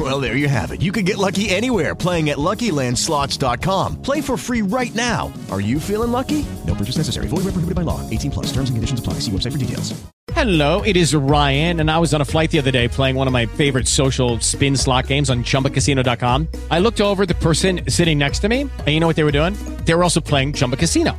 Well, there you have it. You can get lucky anywhere playing at LuckyLandSlots.com. Play for free right now. Are you feeling lucky? No purchase necessary. Void where prohibited by law. 18 plus. Terms and conditions apply. See website for details. Hello, it is Ryan, and I was on a flight the other day playing one of my favorite social spin slot games on ChumbaCasino.com. I looked over the person sitting next to me, and you know what they were doing? They were also playing Chumba Casino.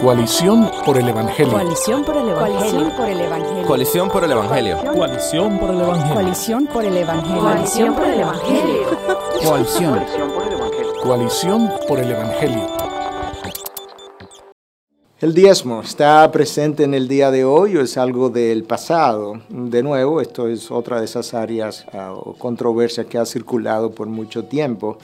Coalición por el Evangelio. Coalición por el Evangelio. por el Evangelio. Coalición por el Evangelio. Coalición por el Evangelio. Coalición por el Evangelio. Coalición por el Evangelio. Coalición. Coalición por el Evangelio. El diezmo está presente en el día de hoy o es algo del pasado. De nuevo, esto es otra de esas áreas uh, o controversias que ha circulado por mucho tiempo.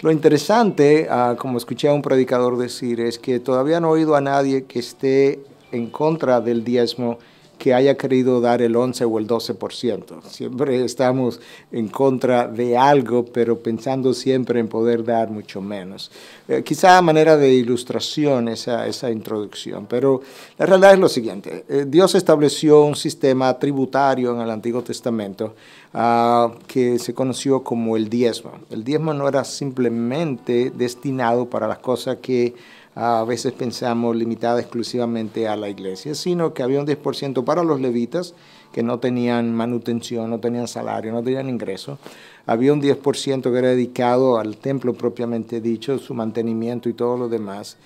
Lo interesante, uh, como escuché a un predicador decir, es que todavía no he oído a nadie que esté en contra del diezmo que haya querido dar el 11 o el 12%. Siempre estamos en contra de algo, pero pensando siempre en poder dar mucho menos. Eh, quizá a manera de ilustración esa, esa introducción, pero la realidad es lo siguiente. Eh, Dios estableció un sistema tributario en el Antiguo Testamento uh, que se conoció como el diezmo. El diezmo no era simplemente destinado para las cosas que a veces pensamos limitada exclusivamente a la iglesia, sino que había un 10% para los levitas que no tenían manutención, no tenían salario, no tenían ingreso. Había un 10% que era dedicado al templo propiamente dicho, su mantenimiento y todo lo demás.